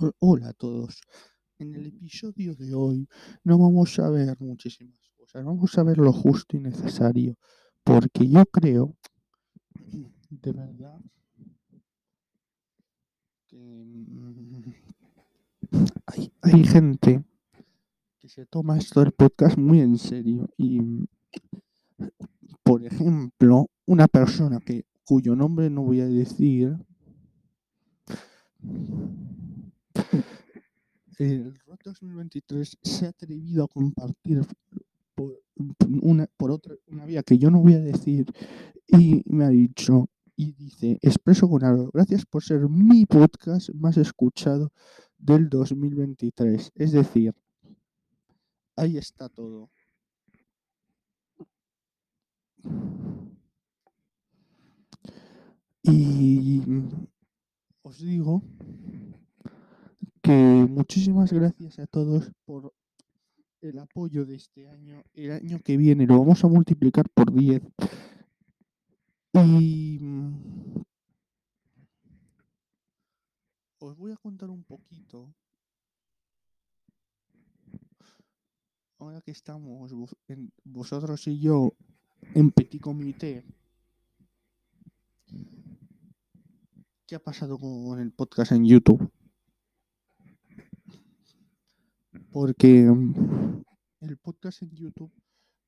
Ho- Hola a todos. En el episodio de hoy no vamos a ver muchísimas cosas, vamos a ver lo justo y necesario, porque yo creo, de verdad, que mm, hay, hay gente que se toma esto del podcast muy en serio y, por ejemplo, una persona que cuyo nombre no voy a decir el ROT 2023 se ha atrevido a compartir por una, por otra, una vía que yo no voy a decir y me ha dicho y dice, expreso con algo, gracias por ser mi podcast más escuchado del 2023. Es decir, ahí está todo. Y os digo que muchísimas gracias a todos por el apoyo de este año. El año que viene lo vamos a multiplicar por 10. Y mm, os voy a contar un poquito. Ahora que estamos vosotros y yo en Petit Comité. ¿Qué ha pasado con el podcast en YouTube? Porque mm, el podcast en YouTube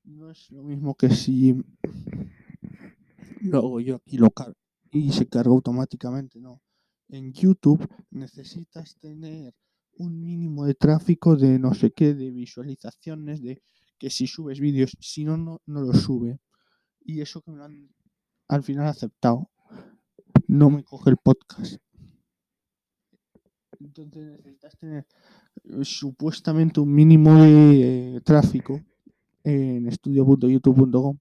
no es lo mismo que si lo hago yo aquí local y se carga automáticamente, no. En YouTube necesitas tener un mínimo de tráfico de no sé qué, de visualizaciones, de que si subes vídeos, si no, no, no lo sube. Y eso que me lo han al final aceptado. No me coge el podcast. Entonces necesitas tener supuestamente un mínimo de eh, tráfico en estudio.youtube.com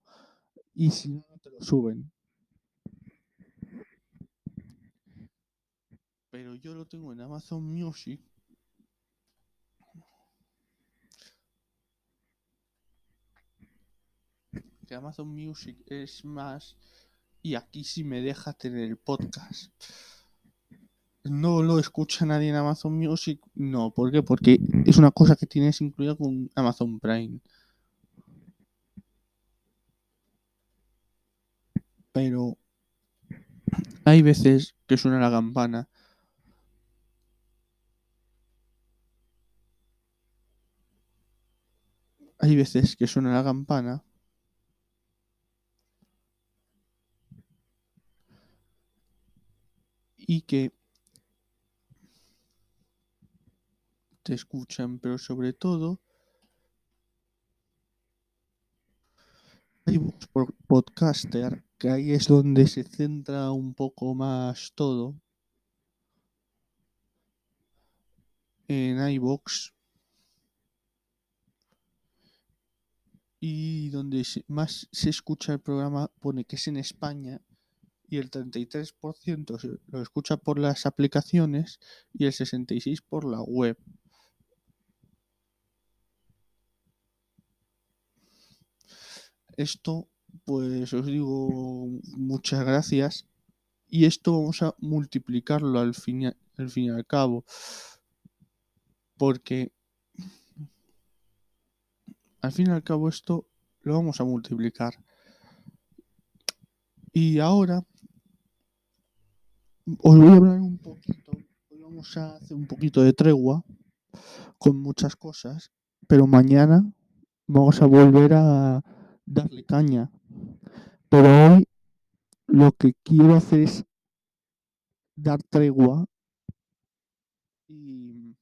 y si no, te lo suben. Pero yo lo tengo en Amazon Music. Que Amazon Music es más. Y aquí sí me deja tener el podcast. No lo escucha nadie en Amazon Music. No, ¿por qué? Porque es una cosa que tienes incluida con Amazon Prime. Pero hay veces que suena la campana. Hay veces que suena la campana. Y que te escuchan, pero sobre todo hay podcaster, que ahí es donde se centra un poco más todo. En iVoox. Y donde más se escucha el programa pone que es en España y el 33% se- lo escucha por las aplicaciones y el 66% por la web. Esto, pues os digo muchas gracias. Y esto vamos a multiplicarlo al fin y, al fin al cabo. Porque al fin y al cabo esto lo vamos a multiplicar. Y ahora os voy a hablar un poquito. Hoy vamos a hacer un poquito de tregua con muchas cosas. Pero mañana vamos a volver a darle caña. Pero hoy lo que quiero hacer es dar tregua y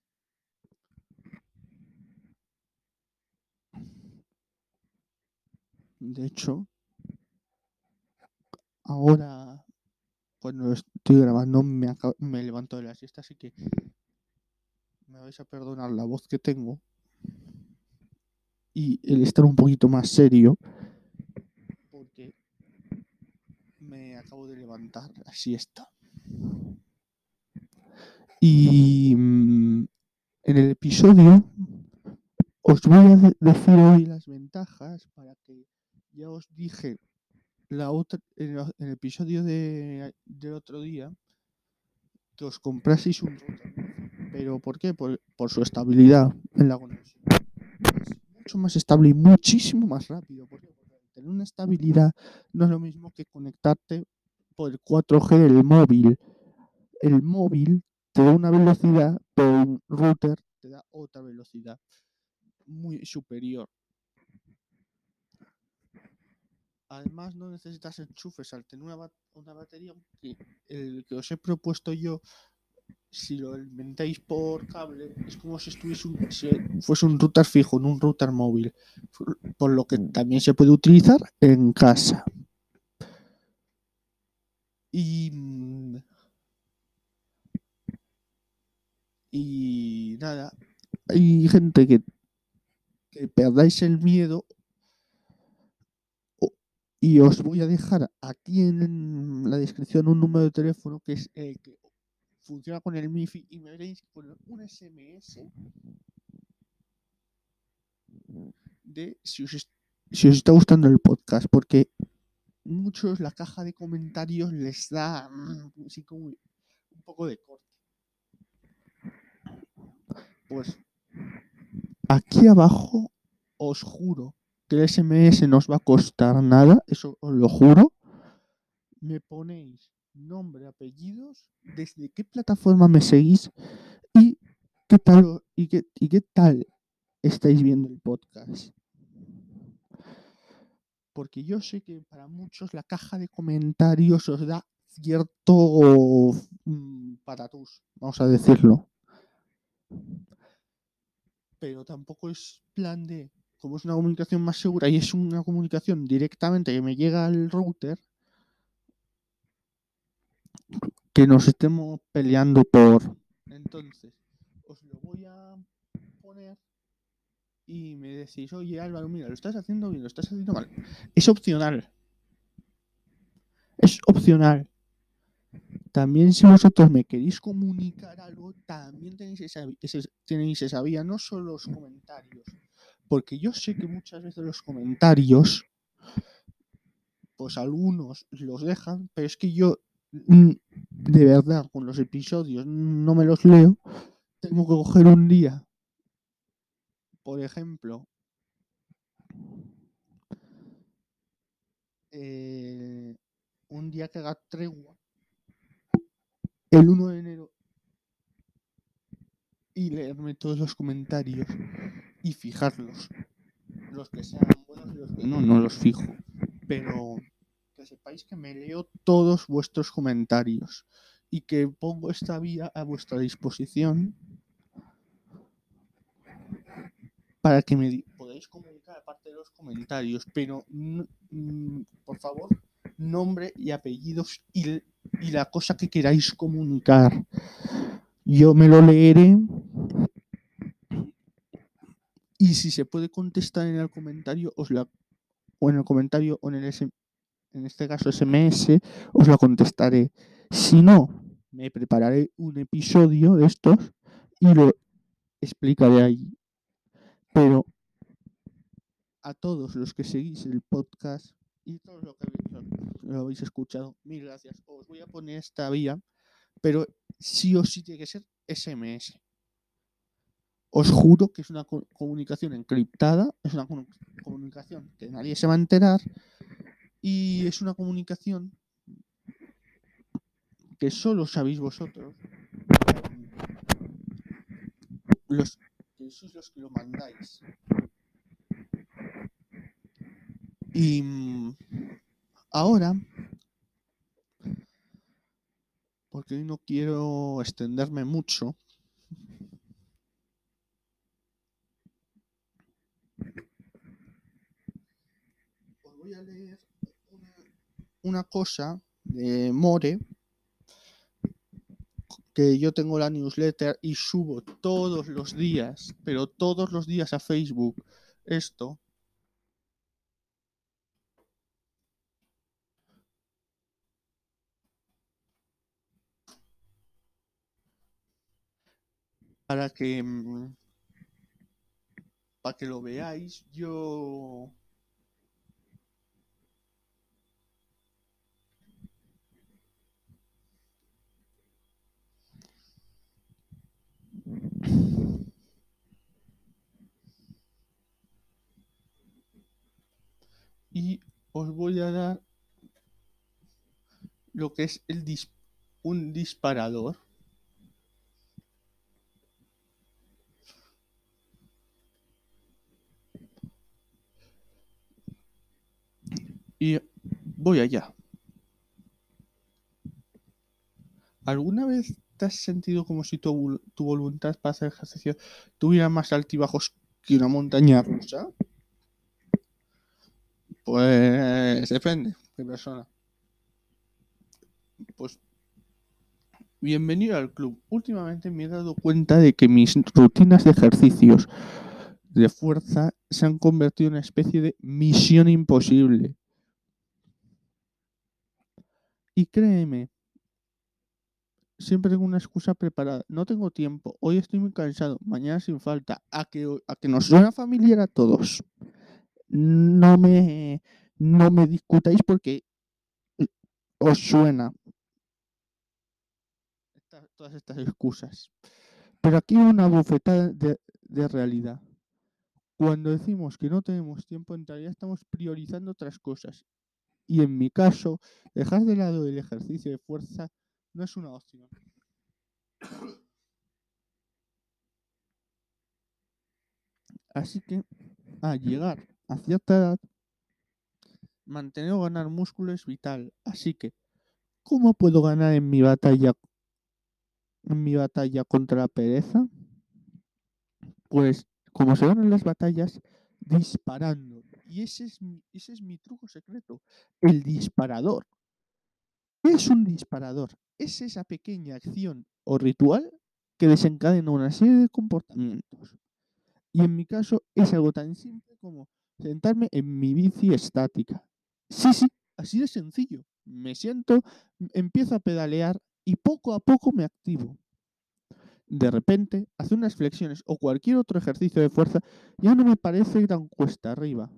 de hecho ahora cuando estoy grabando me, aca- me levanto de la siesta así que me vais a perdonar la voz que tengo y el estar un poquito más serio porque me de levantar la siesta y mm, en el episodio os voy a de- decir hoy las ventajas para que ya os dije la otra en, el episodio de, del otro día que os compraseis un router ¿Pero por qué? Por, por su estabilidad en la conexión. Es mucho más estable y muchísimo más rápido. Porque tener una estabilidad no es lo mismo que conectarte por el 4G del móvil. El móvil te da una velocidad, pero un router te da otra velocidad muy superior. Además, no necesitas enchufes al tener una, una batería que el que os he propuesto yo, si lo alimentáis por cable, es como si estuviese un, si fuese un router fijo, no un router móvil. Por- Por lo que también se puede utilizar en casa. Y, mm, y nada, hay gente que, perdáis el miedo y os voy a dejar aquí en la descripción un número de teléfono que es el que funciona con el MIFI y me veréis con un SMS de si os, si os está gustando el podcast, porque muchos la caja de comentarios les da mm, un poco de corte. Pues aquí abajo os juro que el SMS no os va a costar nada, eso os lo juro. Me ponéis nombre, apellidos, desde qué plataforma me seguís y qué tal y qué, y qué tal estáis viendo el podcast. Porque yo sé que para muchos la caja de comentarios os da cierto mm, patatús, vamos a decirlo. Pero tampoco es plan de, como es una comunicación más segura y es una comunicación directamente que me llega al router, que nos estemos peleando por. Entonces, os lo voy a poner y me decís, oye Álvaro, mira, lo estás haciendo bien, lo estás haciendo mal. Es opcional. Es opcional. También si vosotros me queréis comunicar algo, también tenéis esa, tenéis esa vía, no solo los comentarios. Porque yo sé que muchas veces los comentarios, pues algunos los dejan, pero es que yo, mm, de verdad, con los episodios no me los leo. Tengo que coger un día, por ejemplo, eh, un día que haga tregua, el 1 de enero, y leerme todos los comentarios y fijarlos. Los que sean buenos y los que no, no los fijo. Pero que sepáis que me leo todos vuestros comentarios y que pongo esta vía a vuestra disposición para que me podáis comunicar aparte de los comentarios, pero mm, por favor, nombre y apellidos y, la cosa que queráis comunicar. Yo me lo leeré y si se puede contestar en el comentario, os la o en el comentario o en el en este caso SMS, os la contestaré. Si no, me prepararé un episodio de estos y lo explicaré ahí. Pero a todos los que seguís el podcast y todos los que lo habéis escuchado, mil gracias. Os voy a poner esta vía, pero sí o sí tiene que ser SMS. Os juro que es una co- comunicación encriptada, es una comu- comunicación que nadie se va a enterar y es una comunicación que solo sabéis vosotros. Los Y mm, ahora, porque hoy no quiero extenderme mucho, os voy a leer una cosa de More, que yo tengo la newsletter y subo todos los días, pero todos los días a Facebook esto. Para que mm, para que lo veáis, yo Y os voy a dar lo que es el dis un disparador. Y voy allá. ¿Alguna vez te has sentido como si tu, vol- tu voluntad para hacer ejercicio tuviera más altibajos que una montaña rusa? Pues depende de persona. Pues bienvenido al club. Últimamente me he dado cuenta de que mis rutinas de ejercicios de fuerza se han convertido en una especie de misión imposible. Y créeme, siempre tengo una excusa preparada. No tengo tiempo, hoy estoy muy cansado, mañana sin falta. A que, a que nos suena familiar a todos. No me, no me discutáis porque eh, os suena todas estas excusas. Pero aquí una bufetada de, de realidad. Cuando decimos que no tenemos tiempo, en realidad estamos priorizando otras cosas. Y en mi caso, dejar de lado el ejercicio de fuerza no es una opción. Así que, al llegar a cierta edad, mantener o ganar músculo es vital. Así que, ¿cómo puedo ganar en mi batalla en mi batalla contra la pereza? Pues, como se ganan las batallas, disparando. Y ese es mi, ese es mi truco secreto, el disparador. ¿Qué es un disparador? Es esa pequeña acción o ritual que desencadena una serie de comportamientos. Y en mi caso es algo tan simple como sentarme en mi bici estática. Sí, sí, así de sencillo. Me siento, empiezo a pedalear y poco a poco me activo. De repente, hacer unas flexiones o cualquier otro ejercicio de fuerza ya no me parece tan cuesta arriba.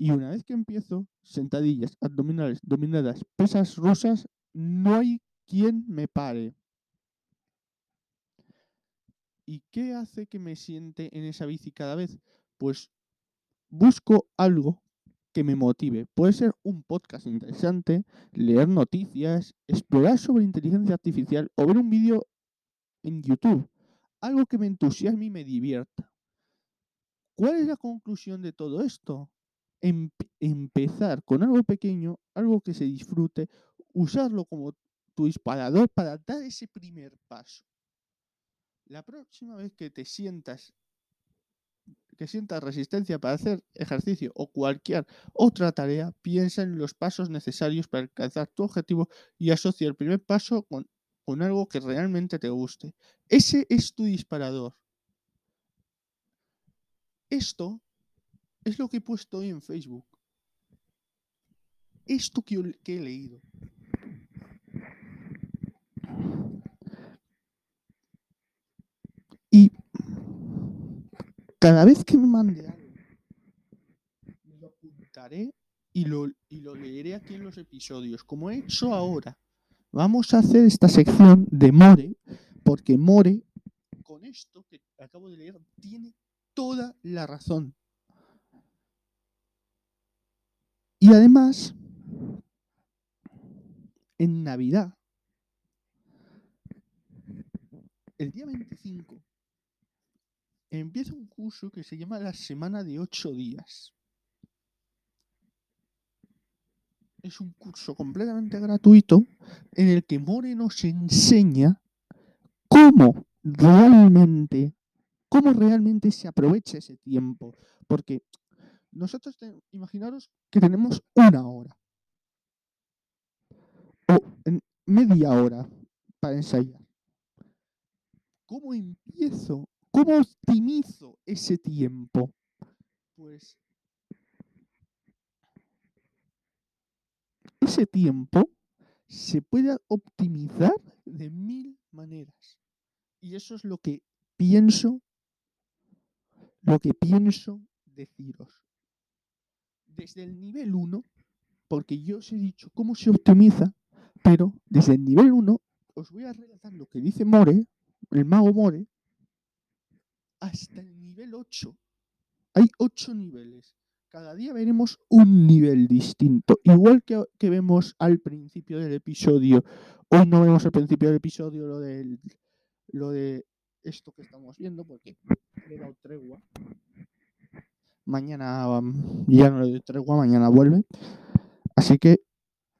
Y una vez que empiezo, sentadillas, abdominales, dominadas, pesas rusas, no hay quien me pare. ¿Y qué hace que me siente en esa bici cada vez? Pues busco algo que me motive. Puede ser un podcast interesante, leer noticias, explorar sobre inteligencia artificial o ver un vídeo en YouTube. Algo que me entusiasme y me divierta. ¿Cuál es la conclusión de todo esto? Em- empezar con algo pequeño, algo que se disfrute, usarlo como tu disparador para dar ese primer paso. La próxima vez que te sientas que sientas resistencia para hacer ejercicio o cualquier otra tarea, piensa en los pasos necesarios para alcanzar tu objetivo y asocia el primer paso con, con algo que realmente te guste. Ese es tu disparador. Esto es lo que he puesto hoy en Facebook. Esto que, he leído. Y cada vez que me mande algo, lo apuntaré y lo, y lo leeré aquí en los episodios, como he hecho ahora. Vamos a hacer esta sección de More, porque More, con esto que acabo de leer, tiene toda la razón. Y además, en Navidad, el día 25, empieza un curso que se llama la Semana de 8 días. Es un curso completamente gratuito en el que More nos enseña cómo realmente, cómo realmente se aprovecha ese tiempo. Porque nosotros, te- imaginaros que tenemos una hora o media hora para ensayar. ¿Cómo empiezo? ¿Cómo optimizo ese tiempo? Pues ese tiempo se puede optimizar de mil maneras. Y eso es lo que pienso, lo que pienso deciros. Desde el nivel 1, porque yo os he dicho cómo se optimiza, pero desde el nivel 1 os voy a relatar lo que dice More, el mago More, hasta el nivel 8. Hay 8 niveles. cada día veremos un nivel distinto. Igual que, que vemos al principio del episodio. Hoy no vemos al principio del episodio lo del lo de esto que estamos viendo, porque le he dado tregua. Mañana um, ya no le doy tregua, mañana vuelve. Así que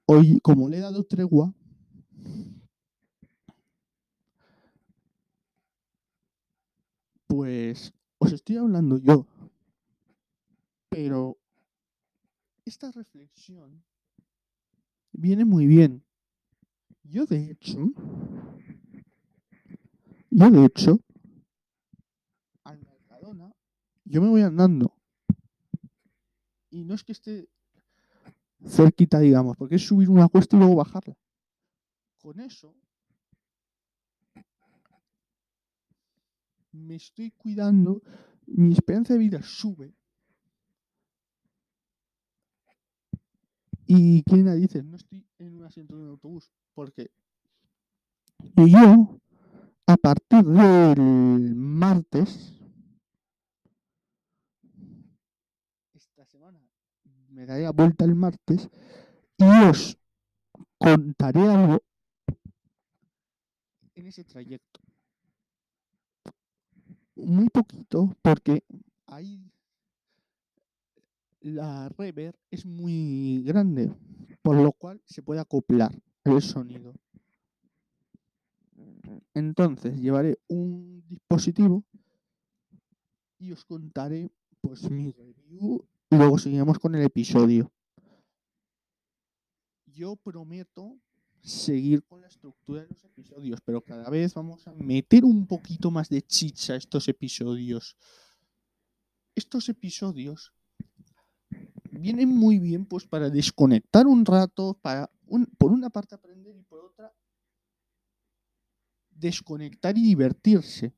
hoy, como le he dado tregua, pues os estoy hablando yo. Pero esta reflexión viene muy bien. Yo de hecho, yo de hecho, al Mercadona, yo me voy andando. Y no es que esté cerquita, digamos, porque es subir una cuesta y luego bajarla. Con eso me estoy cuidando, mi esperanza de vida sube. Y quién dice, no estoy en un asiento de un autobús, porque yo, a partir del martes, esta semana me daré la vuelta el martes y os contaré algo en ese trayecto. Muy poquito, porque ahí la reverb es muy grande, por lo cual se puede acoplar el sonido. Entonces llevaré un dispositivo y os contaré pues mi review y luego seguiremos con el episodio. Yo prometo seguir con la estructura de los episodios, pero cada vez vamos a meter un poquito más de chicha a estos episodios. Estos episodios vienen muy bien pues para desconectar un rato, para por una parte aprender y por otra desconectar y divertirse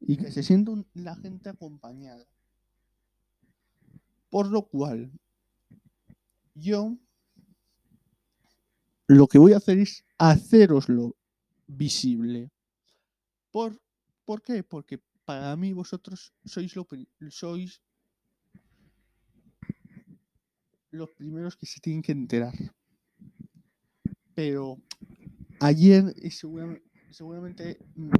y que se sienta la gente acompañada. Por lo cual, yo lo que voy a hacer es haceroslo visible. ¿Por, ¿Por qué? Porque para mí vosotros sois, lo, sois los primeros que se tienen que enterar. Pero ayer, y seguramente, mm,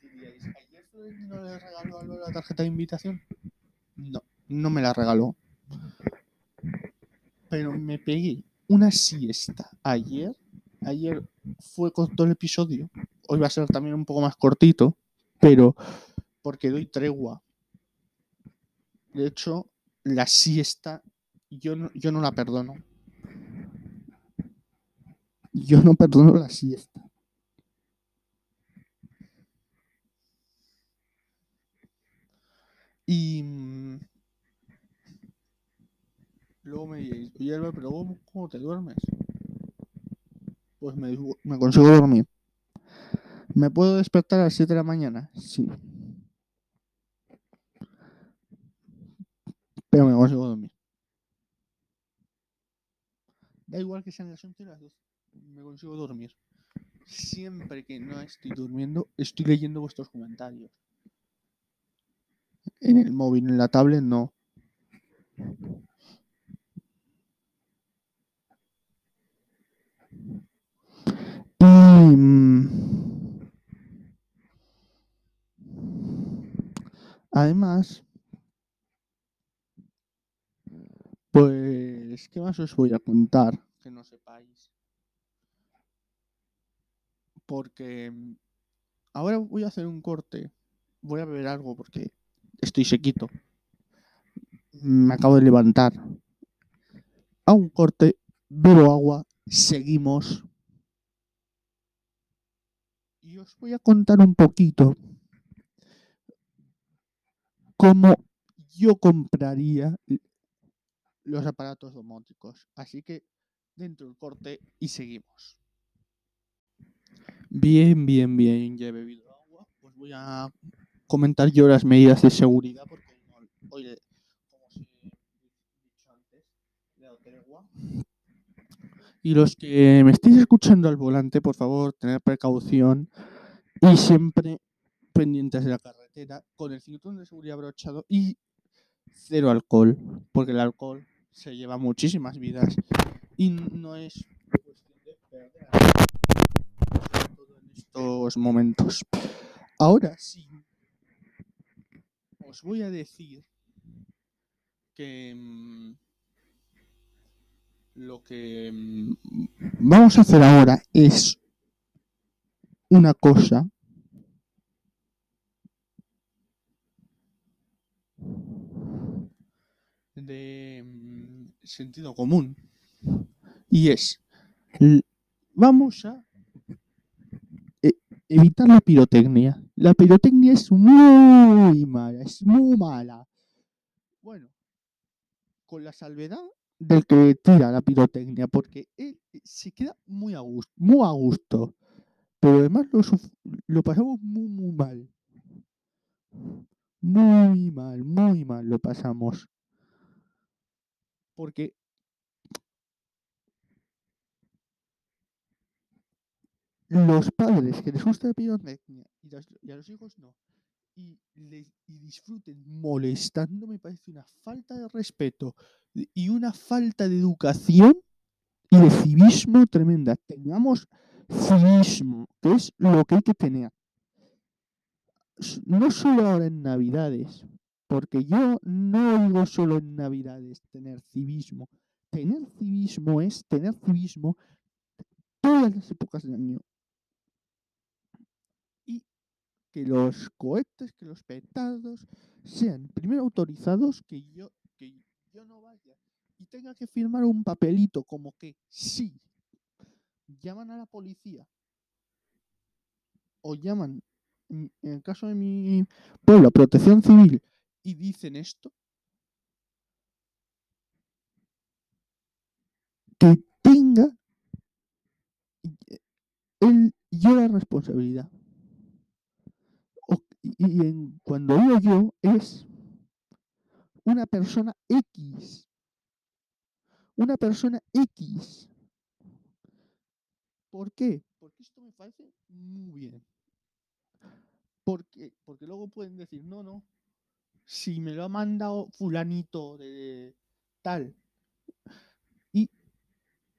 diríais, ¿ayer Florentino le regaló la tarjeta de invitación? No, me la regaló. Pero me pegué una siesta ayer. Ayer fue con todo el episodio. Hoy va a ser también un poco más cortito, pero porque doy tregua. De hecho, la siesta yo no, yo no la perdono. Yo no perdono la siesta. Y luego me diréis, oye pero ¿cómo, te duermes? Pues me, consigo dormir. ¿Me puedo despertar a las 7 de la mañana? Sí. Pero me consigo dormir. Da igual que sean las 11 las 12. Me consigo dormir. Siempre que no estoy durmiendo, estoy leyendo vuestros comentarios. En el móvil, en la tablet, no. Mm, además, Pues, ¿qué más os voy a contar que no sepáis? Porque mm, ahora voy a hacer un corte. Voy a beber algo porque estoy sequito. Me acabo de levantar. A un corte, bebo agua, seguimos. Y os voy a contar un poquito cómo yo compraría los aparatos domóticos. Así que dentro del corte y seguimos. Bien, bien, bien, ya he bebido agua. Pues voy a comentar yo las medidas de seguridad porque hoy, como os he dicho antes, le he tregua. Y los que me estéis escuchando al volante, por favor, tener precaución y siempre pendientes de la carretera con el cinturón de seguridad abrochado y cero alcohol, porque el alcohol se lleva muchísimas vidas y no es cuestión de perder todo en estos momentos. Ahora sí, os voy a decir que mm, lo que mm, vamos a hacer ahora es una cosa de mm, sentido común y es vamos a e- evitar la pirotecnia. La pirotecnia es muy mala, es muy mala. Bueno, con la salvedad del que tira la pirotecnia, porque él se queda muy a gusto, muy a gusto. Pero además lo, lo pasamos muy, muy mal. Muy mal, muy mal lo pasamos. Porque los padres que les gusta la pirotecnia y a los hijos no, y, les, y disfruten molestando, me parece una falta de respeto y- una falta de educación y de civismo tremenda. Tengamos civismo, que es lo que hay que tener. No solo ahora en Navidades, porque yo no digo solo en Navidades tener civismo. Tener civismo es tener civismo todas las épocas del año. Y que los cohetes, que los petardos sean primero autorizados, que yo, que yo no vaya y tenga que firmar un papelito como que sí, llaman a la policía o llaman, en el caso de mi pueblo, a protección civil y dicen esto, que tenga y- él yo la responsabilidad. Y en- cuando digo yo es una persona X. Una persona X. ¿Por qué? Porque esto me parece muy bien. Porque, porque luego pueden decir, no, no, si me lo ha mandado fulanito de tal. Y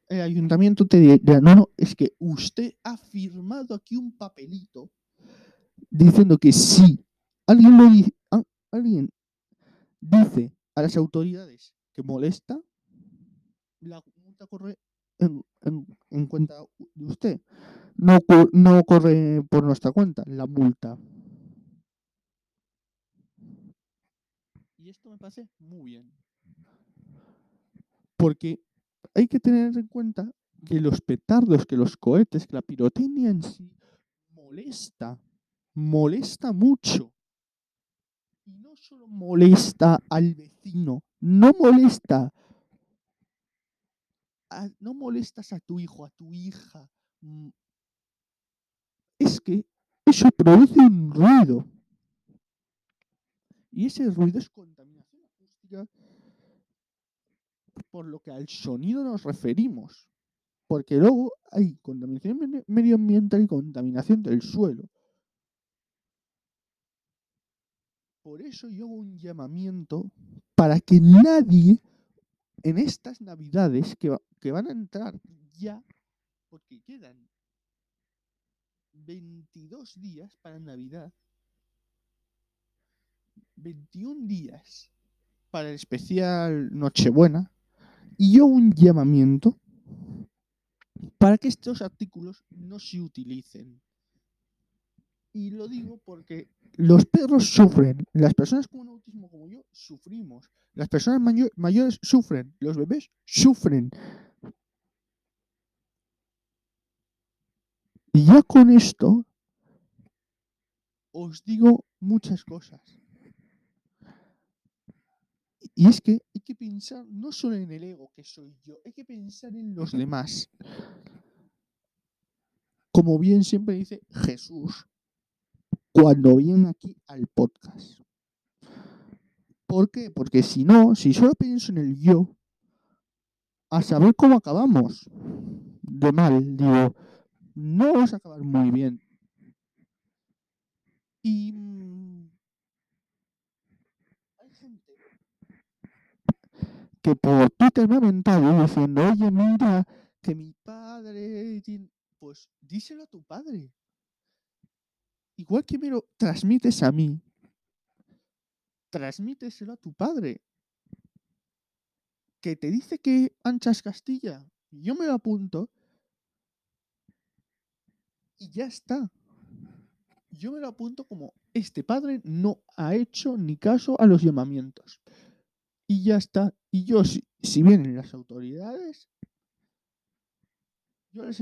el ayuntamiento te dirá, no, no, es que usted ha firmado aquí un papelito diciendo que si alguien lo dice, a- alguien dice a las autoridades que molesta, la multa corre en, en- en cuenta de usted. No, no corre por nuestra cuenta la multa. Y esto me parece muy bien. Porque hay que tener en cuenta que los petardos, que los cohetes, que la pirotecnia en sí molesta, molesta mucho. Y no solo molesta al vecino, no molesta, a- no molestas a tu hijo, a tu hija. mm, Es que eso produce un ruido. Y ese ruido es contaminación acústica, por lo que al sonido nos referimos. Porque luego hay contaminación medi- medioambiental y contaminación del suelo. Por eso yo hago un llamamiento para que nadie en estas navidades que, que van a entrar ya, porque quedan 22 días para Navidad, 21 días para el especial Nochebuena, y yo un llamamiento para que estos artículos no se utilicen. Y lo digo porque los perros sufren, las personas con autismo como yo sufrimos, las personas mayo- mayores sufren, los bebés sufren. Y ya con esto os digo muchas cosas. Y es que hay que pensar no solo en el ego que soy yo, hay que pensar en los demás. Como bien siempre dice Jesús cuando viene aquí al podcast. ¿Por qué? Porque si no, si solo pienso en el yo, a saber cómo acabamos. De mal, digo, no vamos a acabar muy bien. Y mm, hay gente que por Twitter me ha mentado diciendo, oye, mira, que mi padre... Pues díselo a tu padre. Igual que me lo transmites a mí, transmíteselo a tu padre. Que te dice que anchas Castilla. Yo me lo apunto. Y ya está. Yo me lo apunto como este padre no ha hecho ni caso a los llamamientos. Y ya está. Y yo, si, vienen las autoridades, yo les,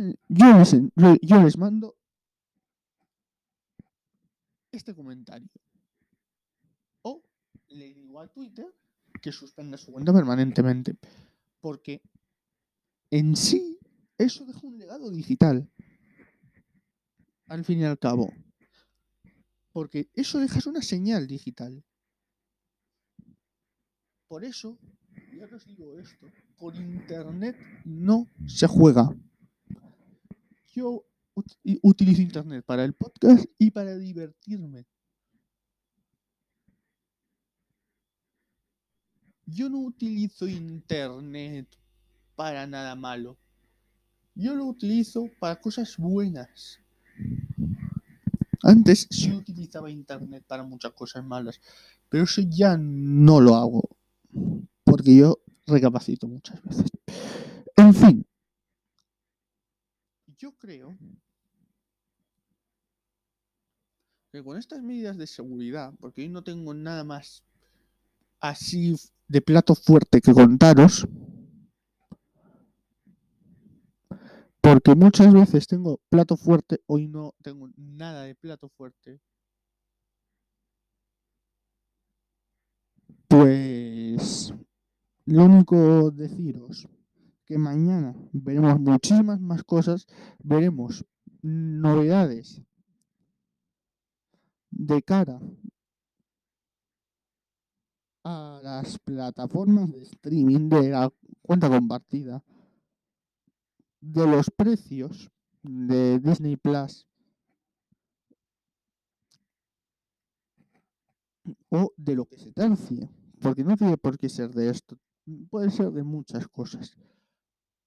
yo les mando este comentario. O le digo a Twitter que suspenda su cuenta permanentemente. Porque en sí eso deja un legado digital. Al fin y al cabo. Porque eso deja una señal digital. Por eso, ya os digo esto, por internet no se juega. Yo utilizo internet para el podcast y para divertirme. Yo no utilizo internet para nada malo. Yo lo utilizo para cosas buenas. Antes sí utilizaba internet para muchas cosas malas, pero eso ya no lo hago. Porque yo recapacito muchas veces. En fin. Yo creo que con estas medidas de seguridad, porque hoy no tengo nada más así de plato fuerte que contaros, porque muchas veces tengo plato fuerte, hoy no tengo nada de plato fuerte. Pues lo único deciros que mañana veremos muchísimas más cosas, veremos novedades de cara a las plataformas de streaming de la cuenta compartida, de los precios de Disney Plus o de lo que se tercie, porque no tiene por qué ser de esto, puede ser de muchas cosas.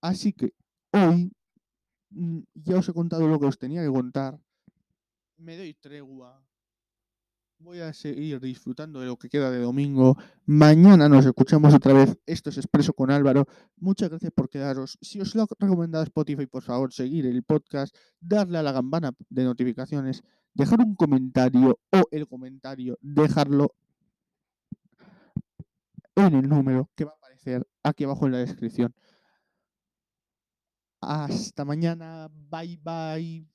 Así que hoy mm, ya os he contado lo que os tenía que contar. Me doy tregua Voy a seguir disfrutando de lo que queda de domingo. Mañana nos escuchamos otra vez. Esto es Expreso con Álvaro. Muchas gracias por quedaros. Si os lo ha recomendado Spotify, por favor, seguir el podcast, darle a la campana de notificaciones, dejar un comentario o el comentario, dejarlo en el número que va a aparecer aquí abajo en la descripción. Hasta mañana. Bye bye.